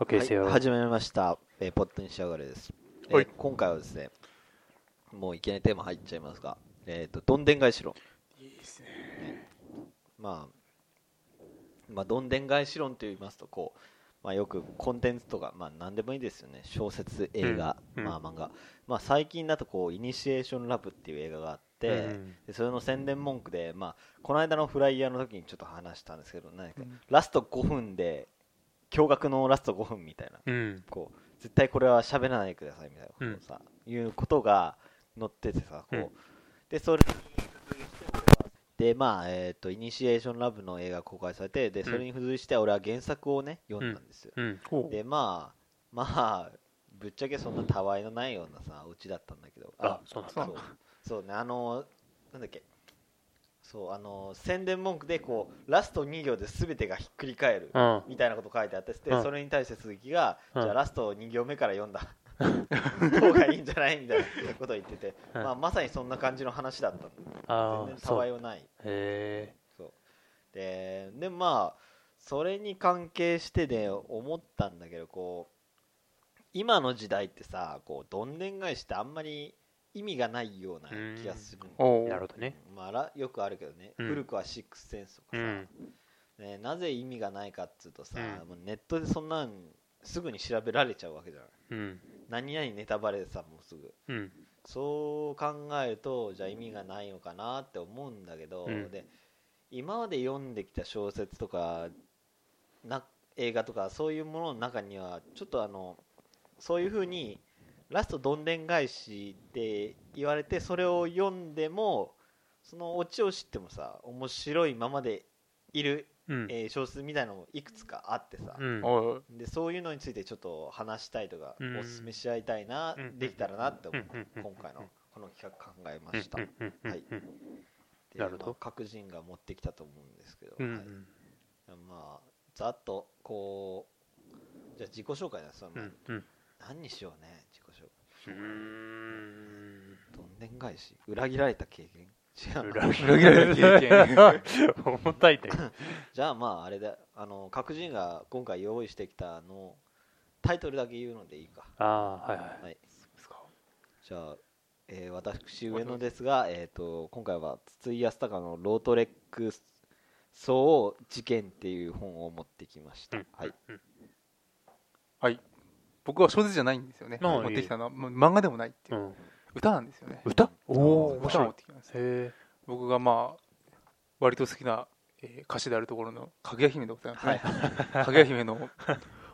OK ですよ。はい、始めました、えーポットに仕上がれです、えーはい。今回はですねもういきなりテーマ入っちゃいますがえっ、とどんでん返し論。いいですね。まあまあどんでん返し論と言いますとこうまあよくコンテンツとかまあ何でもいいですよね。小説映画、うんまあ漫画。まあ最近だとこうイニシエーションラブっていう映画があって、うん。でそれの宣伝文句で、まあ、この間のフライヤーの時にちょっと話したんですけど、何かうん。ラスト5分で驚愕のラスト5分みたいな。うん。こう絶対これは喋らないでくださいみたいなことをさ、いうことが載っててさこう、うん。でそれに付随して俺はでまあえっ、とイニシエーションラブの映画が公開されてでそれに付随して俺は原作をね読んだんですよ、でまあまあぶっちゃけそんなたわいのないようなさオチだったんだけど。あ、そうなんだ。そう。そうねあのなんだっけそうあの宣伝文句でこうラスト2行で全てがひっくり返るうん。みたいなこと書いてあってで、うん。それに対して鈴木が、うん。じゃあラスト2行目から読んだ。方がいいんじゃないみたいなことを言ってて、うん。まあ、まさにそんな感じの話だった全然たわいはない。え。そう。ででまあそれに関係してで思ったんだけどこう今の時代ってさこうどんでん返しってあんまり意味がないような気がするなるほどね。まあら、よくあるけどね、うん。古くはシックスセンスとかさ、うん。ね、なぜ意味がないかっつうとさ、うん。もうネットでそんなんすぐに調べられちゃうわけじゃないうん。何々ネタバレでさもうすぐ。うん。そう考えるとじゃあ意味がないのかなって思うんだけど、うん。で今まで読んできた小説とかな映画とかそういうものの中にはちょっとあのそういうふうにラストどんでん返しって言われてそれを読んでもそのオチを知ってもさ面白いままでいる、うん。えー小説みたいなのもいくつかあってさ、うん。でそういうのについてちょっと話したいとか、うん。おすすめし合いたいな、うん。できたらなって思う、うん。うん。今回のこの企画考えまうん。した、はい。なるほど。まあ各人が持ってきたと思うんですけど、うん。はい。まあざっとこうじゃあ自己紹介です、うん。うん。何にしようねうどんでん返し裏切られた経験？違う。な裏切られた経験。重たいね。じゃあまああれだあの各人が今回用意してきたのタイトルだけ言うのでいいか。ああ、はいはい。はい。じゃあ、えー私上野ですが、えー、と今回は筒井康隆の「ロートレックス事件」っていう本を持ってきました、うん。はい、はい。僕は小説じゃないんですよね。持ってきたのは、漫画でもないっていうう。ん。歌なんですよね。歌？おお、面歌を白い。持ってきました。へ僕がまあ、割と好きな、えー歌手であるところの、かぐや姫でございますね。かぐや姫の、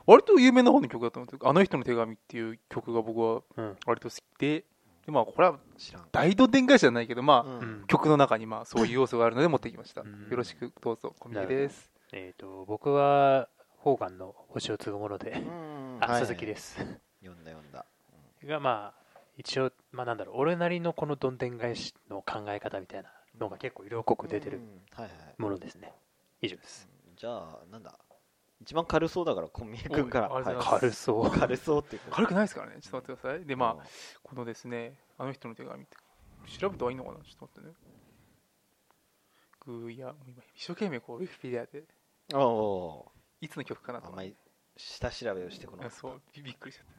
割と有名な方の曲だと思うんですけど、あの人の手紙っていう曲が僕は。割と好きで、でまあ、これは知らん、大どんでん返しじゃないけど、まあ、曲の中にまあそういう要素があるので持ってきました。うんよろしくどうぞ、小宮です。えっと、僕は、フォーガンの星を継ぐもので、うんあ、はい鈴木です。読んだ読んだが、まあ、一応、まあなんだろう、俺なりのこのどんでん返しの考え方みたいなのが結構色濃く出てるうんはいはいものですね。以上です。じゃあなんだ一番軽そうだから小宮君から、おい軽そう。軽そうっていうか軽くないですからね。ちょっと待ってください。で、まうんあ、このですね、あの人の手紙って、調べた方がいいのかな？ちょっと待ってね。ぐーや、もう今、一生懸命こう、ウィキペディアで、いつの曲かなと思って。あんまり下調べをしてこなかったそうび、びっくりしちゃった。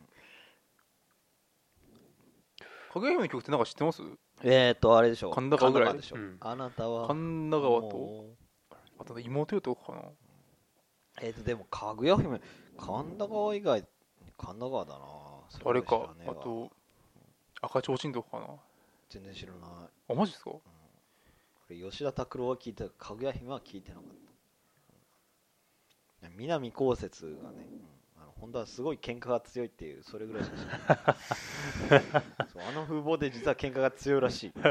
かぐや姫の曲ってなんか知ってます？えっ、ー、とあれでしょ神田川ぐらい？でしょ、う。ん。あなたは神田川と、あと妹よとかな？えー、とでもかぐや姫神田川以外神田川だな。そあれか。あと、赤ちょうちんとかかな？全然知らない。あ、マジですか？これ吉田拓郎は聞いたかぐや姫は聞いてなかった。うん南こうせつがね、うんあの本当はすごい喧嘩が強いっていうそれぐらいしか知らない そうあの風貌で実は喧嘩が強いらしい、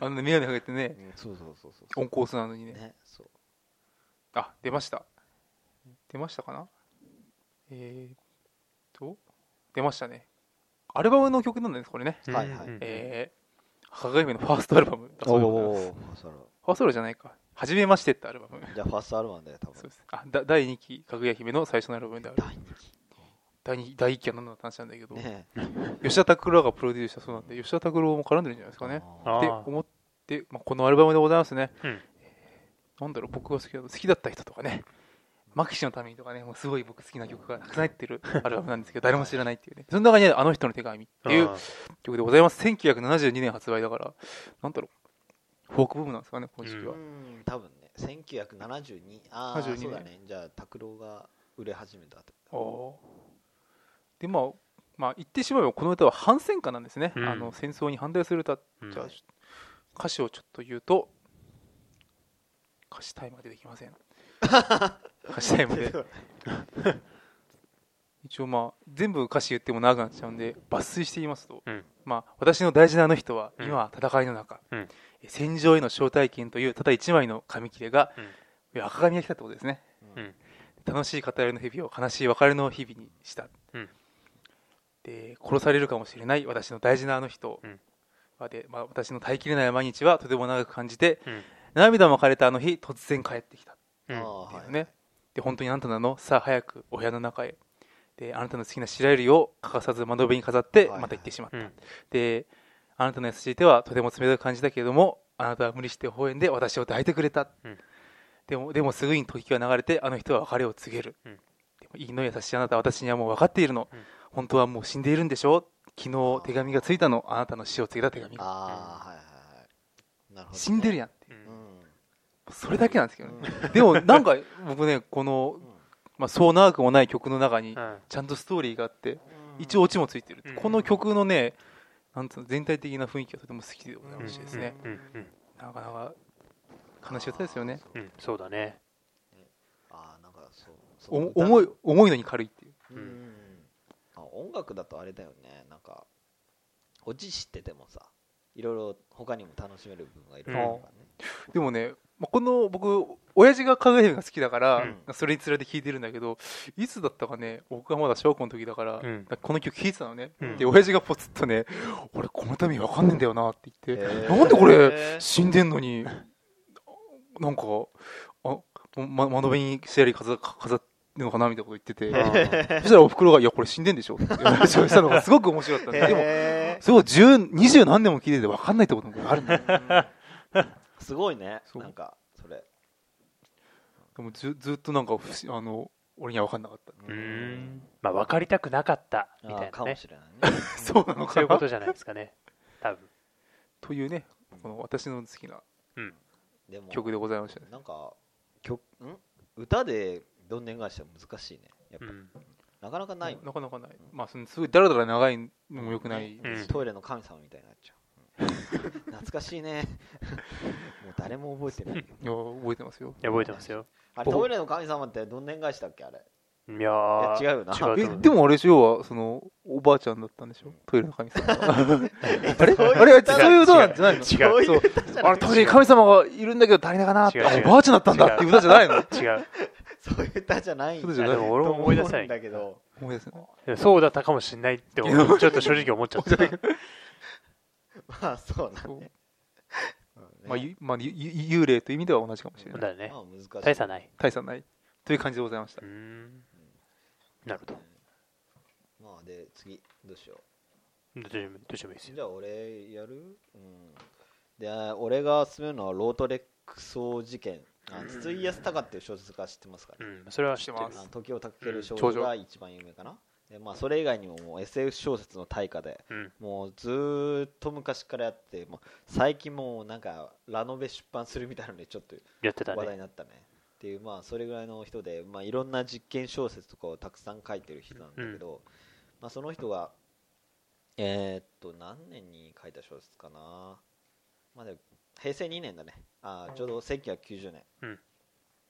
あのね、眼鏡かけてね、うんそうそうそうそうオンコースなのにね。ねそうあ、出ました。出ましたかな？えーっと、出ましたね。アルバムの曲なんです、これね。はいはいうんえー、かがや姫のファーストアルバムだそうです。ファーストアルバムじゃないか。はじめましてってアルバム。じゃあファーストアルバムだよ多分そうです。あ、だ第2期、かぐや姫の最初のアルバムである。第二第2第1期は何の話なんだけど、期ね吉田拓郎がプロデュースしたそうなんで、吉田拓郎も絡んでるんじゃないですかね。って思って、まあ、このアルバムでございますね。うんうんなんだろう、僕が好きだ好きだった人とかね、マキシのためにとかね、もうすごい僕好きな曲がたくさん入ってるアルバムなんですけど、誰も知らないっていうね。その中にあの人の手紙っていう曲でございます。1972年発売だから、なんだろう、フォークブームなんですかね、この時期は。うん多分ね1972ああ72年そうだねじゃあ拓郎が売れ始めたってあーで、まあ、まあ、言ってしまえばこの歌は反戦歌なんですね。うんあの戦争に反対する歌。うんじゃあ、歌詞をちょっと言うと、歌詞タイムが出てきません。歌詞タイムで。一応まあ全部歌詞言っても長くなっちゃうんで抜粋して言いますと、うんまあ、私の大事なあの人はうん。今は戦いの中、うん。え戦場への招待券というただ一枚の紙切れが、いや赤紙が来たってことですね。うん。楽しい語りの日々を悲しい別れの日々にした、うん。で殺されるかもしれない私の大事なあの人。うん。まで、まあ、私の耐えきれない毎日はとても長く感じて、うん。涙も枯れたあの日突然帰ってきたっていうね、で本当にあなたなの？さあ早くお部屋の中へであなたの好きな白百合を欠かさず窓辺に飾ってはいまた行ってしまった、うん。であなたの優しい手はとても冷たく感じたけれどもあなたは無理して微笑んで私を抱いてくれた、うん。でもでもすぐに時が流れてあの人は別れを告げる、うん。でもいいの優しいあなたは私にはもう分かっているの、うん。本当はもう死んでいるんでしょ昨日手紙がついたのあなたの死を告げた手紙。がああはいはいはい。なるほどね。死んでるやんってそれだけなんですけどね、うん。でもなんか僕ねこの、まあ、そう長くもない曲の中にうんちゃんとストーリーがあってうん。一応オチもついてる、う。ん。この曲のねなんつうの全体的な雰囲気がとても好きでございましてですね、うんうんなかなか悲しい歌ですよね。うんそうだね。あーなんかそうお重い重いのに軽いっていう。うん。あ音楽だとあれだよね。なんかオチ知っててもさいろいろ他にも楽しめる部分がいるからね、でもね、まあ、この僕親父がかぐや姫が好きだから、うん。それにつれて聴いてるんだけどいつだったかね僕がまだ小学校の時だから、うん。この曲聴いてたのね、うん。で親父がポツッとね俺このために分かんねえんだよなって言って、へー。なんでこれ死んでんのになんかあ、ま、窓辺にシェアリー飾飾ってるのかなみたいなこと言ってて、うんそしたらおふくろが「いやこれ死んでんでしょ」って話をしたのがすごく面白かったんで でもへすごい十二十何年も聞いてて分かんないってこともあるんだよ。ー すごいね。そう。なんかそれ。でもずずっとなんか不思あの俺には分かんなかった。うーん。まあ分かりたくなかったみたあーかもいなね。しれないね。そうなのかな？そういうことじゃないですかね。多分。というねこの私の好きなでも曲でございましたね。なんか曲ん？歌でどんでん返しは難しいね。やっぱ、うん。なかなかない。もんなかなかない。まあそのすごいだらだら長いのもよくないうん。しトイレの神様みたいになっちゃう、うん懐かしいね。もう誰も覚えてない。いや覚えてますよ。いや覚えてますよ。あれトイレの神様ってどんでん返しだっけ？あれ。いやいやー違うよな。違うえう。でもあれでしょ要はそのおばあちゃんだったんでしょ？トイレの神様。は あれ？そういうあれ歌そういう。歌なんじゃないの違うそうあれトイレに神様がいるんだけど足りないかなって。違う違う。あおばあちゃんだったんだ。っていう歌じゃないの？違う。そういう歌じゃないんそう俺も思い出せない。んだけど思い出せない。そうだったかもしれないってちょっと正直思っちゃったまあそうだね。まあ、ゆまあ、ゆゆ幽霊という意味では同じかもしれない。だよね。まあ難しい。大差ない。大差ない。という感じでございました。うーん。なるほど。まあで次どうしよどっちでもどっちでもいいですよ。うじゃあ俺やる？うん。で俺が勧めるのはロートレックス事件あ筒井康隆っていう小説家知ってますかね？うんそれは知ってる。知ってます。時をたける少うん女が一番有名かな、でまあ、それ以外にももう SF 小説の大家でうん。もうずーっと昔からやってもう最近もうなんかラノベ出版するみたいなのでちょっと話題ねになったね。っていうまあそれぐらいの人で、まあ、いろんな実験小説とかをたくさん書いてる人なんだけど、まあ、その人がえーっと何年に書いた小説かな、まあ、で平成2年だね。あーちょうど1990年うん。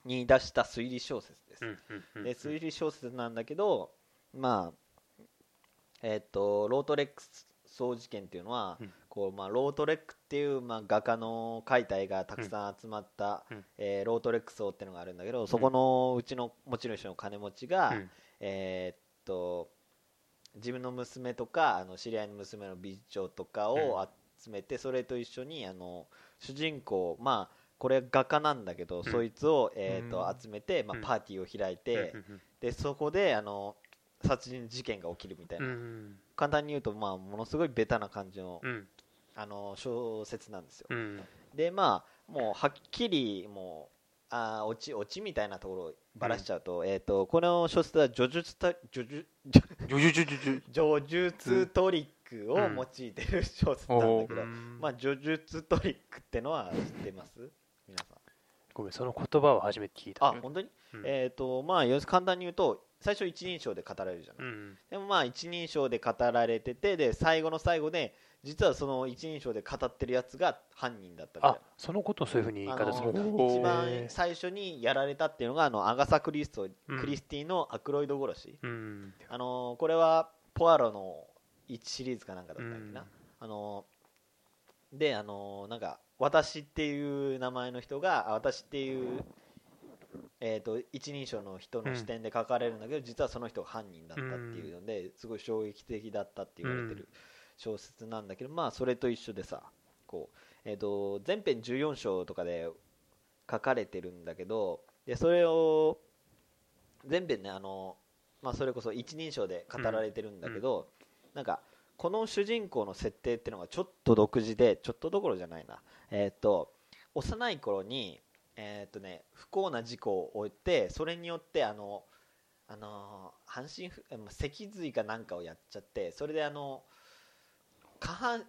に出した推理小説です、うんうんうん。で推理小説なんだけどまあえーっとロートレック荘事件っていうのは、うん。こうまあ、ロートレックっていう、まあ、画家の描いた絵がたくさん集まった、うん。えーロートレック荘っていうのがあるんだけどそこのうちの持ち主の金持ちが、うん。えーっと自分の娘とかあの知り合いの娘の美女とかを集めて、それと一緒にあの主人公まあこれ画家なんだけど、ん。そいつを、えーっとうん。集めて、まあうん、パーティーを開いて、でそこであの殺人事件が起きるみたいな、うんうん簡単に言うと、まあ、ものすごいベタな感じの,、うん。あの小説なんですよ、うん。でまあもうはっきりもあーオチオチみたいなところをばらしちゃうと,、えー、とこの小説は叙述た叙述叙述。トリックを用いてる小説なんだけど、うん。まあ叙述トリックってのは知ってます？皆さん。ごめんその言葉を初めて聞いた。あ本当に、うん。えっ、とまあ簡単に言うと最初一人称で語られるじゃない、うん。でもまあ一人称で語られててで最後の最後で実はその一人称で語ってるやつが犯人だったみたいあそのことをそういうふうに言いな方する一番最初にやられたっていうのがあのアガサ・クリスト、うん。クリスティのアクロイド殺し、うん。あのこれはポアロの1シリーズかなんかだったっけな、うん。あのであのなんか私っていう名前の人があ私っていうえー、と一人称の人の視点で書かれるんだけど、実はその人が犯人だったっていうのですごい衝撃的だったって言われてる小説なんだけど、まあそれと一緒でさこう、えー、と全編14章とかで書かれてるんだけどでそれを全編ねあの、まあ、それこそ一人称で語られてるんだけど、なんかこの主人公の設定っていうのがちょっと独自でちょっとどころじゃないな。えっ、と幼い頃にえっ、とね不幸な事故を負ってそれによってあのあの半身脊髄かなんかをやっちゃってそれであの下半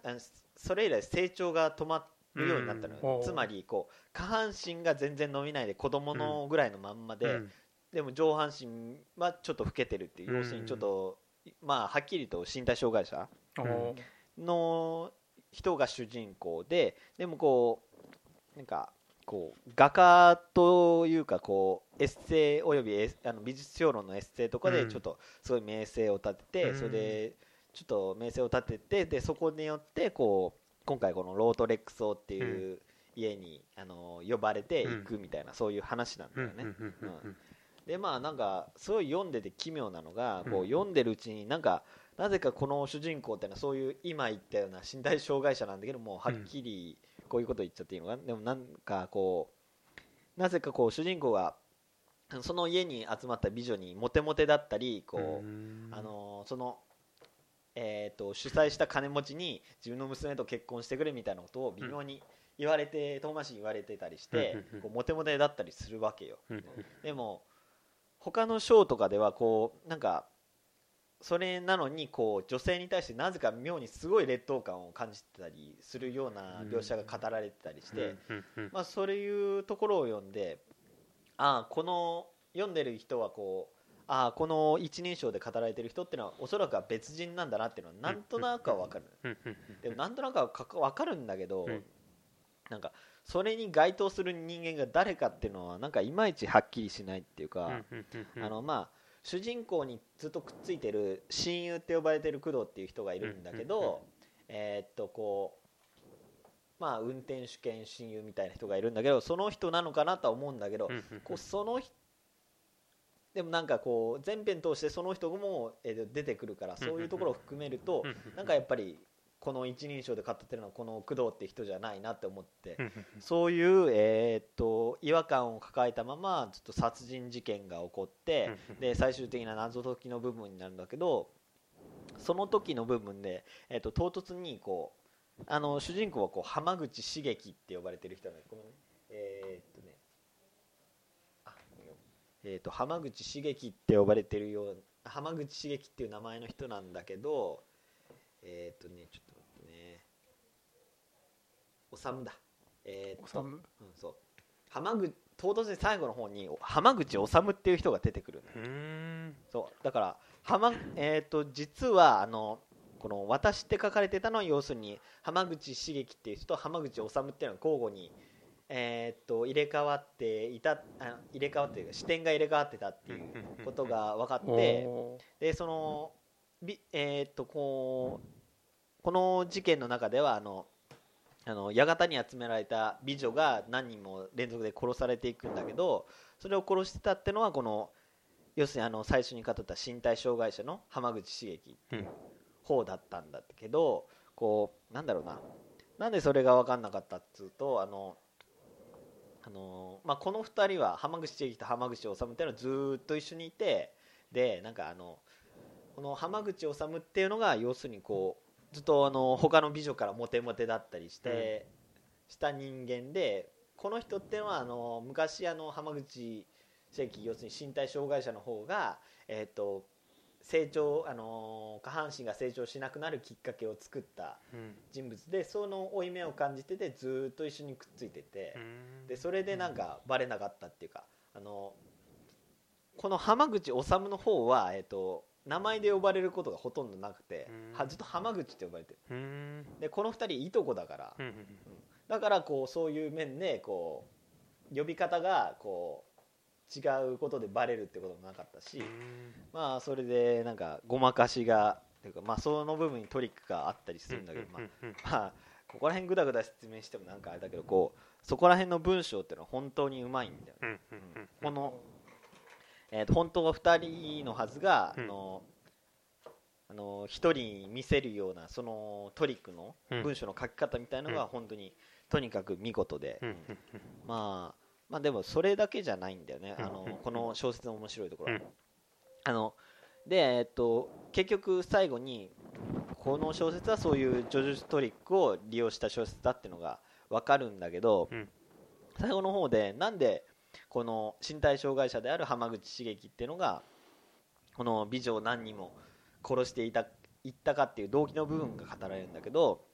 それ以来成長が止まるようになったのよ、うんつまりこう下半身が全然伸びないで子供のぐらいのまんまで、うんでも上半身はちょっと老けてるっていう、うん要するにちょっとまあはっきりと身体障害者の人が主人公ででもこうなんかこう画家というかこうエッセイおよびエあの美術評論のエッセイとかでうん。ちょっとすごい名声を立てて、うん。それでちょっと名声を立ててでそこによってこう今回このロートレックス王っていう家に、あの呼ばれていくみたいな、そういう話なんだよね。うんでまあなんかすごい読んでて奇妙なのが、こううん読んでるうちになんかなぜかこの主人公ってのはそういう今言ったような身体障害者なんだけどもはっきりこういうこと言っちゃっていいのかな、でもなんかこうなぜかこう主人公がその家に集まった美女にモテモテだったりこう、うん。あのそのえー、と主催した金持ちに自分の娘と結婚してくれみたいなことを微妙に言われて、遠回しに言われてたりして、こうモテモテだったりするわけよ、でも他のショーとかではこうなんかそれなのにこう女性に対してなぜか妙にすごい劣等感を感じてたりするような描写が語られてたりして、まあ、そういうところを読んでああこの読んでる人はこうああこの一人称で語られてる人っていうのはおそらくは別人なんだなっていうのはなんとなくは分かる、でもなんとなくはか分かるんだけど、うん。なんかそれに該当する人間が誰かっていうのはなんかいまいちはっきりしないっていうか、あのまあ主人公にずっとくっついてる親友って呼ばれてる工藤っていう人がいるんだけど、えーっとこうまあ運転手兼親友みたいな人がいるんだけどその人なのかなとは思うんだけど、こうその人でもなんかこう全編通してその人も、えー出てくるからそういうところを含めるとなんかやっぱりこの一人称で語ってるのはこの工藤って人じゃないなって思ってそういう、えーっと違和感を抱えたままずっと殺人事件が起こって、うんで最終的な謎解きの部分になるんだけどその時の部分で、えーっと唐突にこうあの主人公はこう浜口茂樹って呼ばれてる人なんでえーっとね。えーっと浜口茂樹って呼ばれてるよう浜口茂樹っていう名前の人なんだけどえーっとねちょっと待ってね。おさむだ。えーっとおさむ？うん、そう。浜口唐突に最後の方に浜口治っていう人が出てくるん。そう。だから浜、えー、と実はあのこの「私」って書かれてたのは要するに浜口茂樹っていう人と浜口治っていうのが交互に、えー、と入れ替わっていたあ入れ替わってというか視点が入れ替わってたっていうことが分かってでそのびえーっとこうこの事件の中ではあのあの館に集められた美女が何人も連続で殺されていくんだけどそれを殺してたってのはこの要するにあの最初に語った身体障害者の浜口茂樹うん。方だったんだけどこうなんだろうな。なんでそれが分かんなかったっつうとあのあの、まあ、この2人は浜口茂樹と浜口治っていうのはずーっと一緒にいてでなんかあのこの浜口治っていうのが要するにこうずっとあの他の美女からモテモテだったりして、した人間でこの人っていうのはあの昔あの浜口正規要するに身体障害者の方が、えー、と成長あの下半身が成長しなくなるきっかけを作ったうん。人物でその負い目を感じててずーっと一緒にくっついてて、うん。でそれでなんかバレなかったっていうかあのこの浜口治の方は、えー、と名前で呼ばれることがほとんどなくてずっと浜口って呼ばれてる。うん。でこの2人いとこだからうんだからこうそういう面でこう呼び方がこう違うことでバレるってこともなかったし、うん。まあそれでなんかごまかしがっていうかまあその部分にトリックがあったりするんだけど、まあうんうんまあここら辺ぐだぐだ説明してもなんかあれだけどこうそこら辺の文章っていうのは本当にうまいんだよね、うんうん。うん。この、えー、と本当は2人のはずが、うん。あのあの1人に見せるようなそのトリックのうん。文章の書き方みたいのが本当にとにかく見事で、まあ、まあでもそれだけじゃないんだよね、あのうんこの小説の面白いところあので、えっと、結局最後にこの小説はそういう叙述トリックを利用した小説だっていうのが分かるんだけど、うん。最後の方でなんでこの身体障害者である浜口茂樹っていうのがこの美女を何人も殺していたいったかっていう動機の部分が語られるんだけど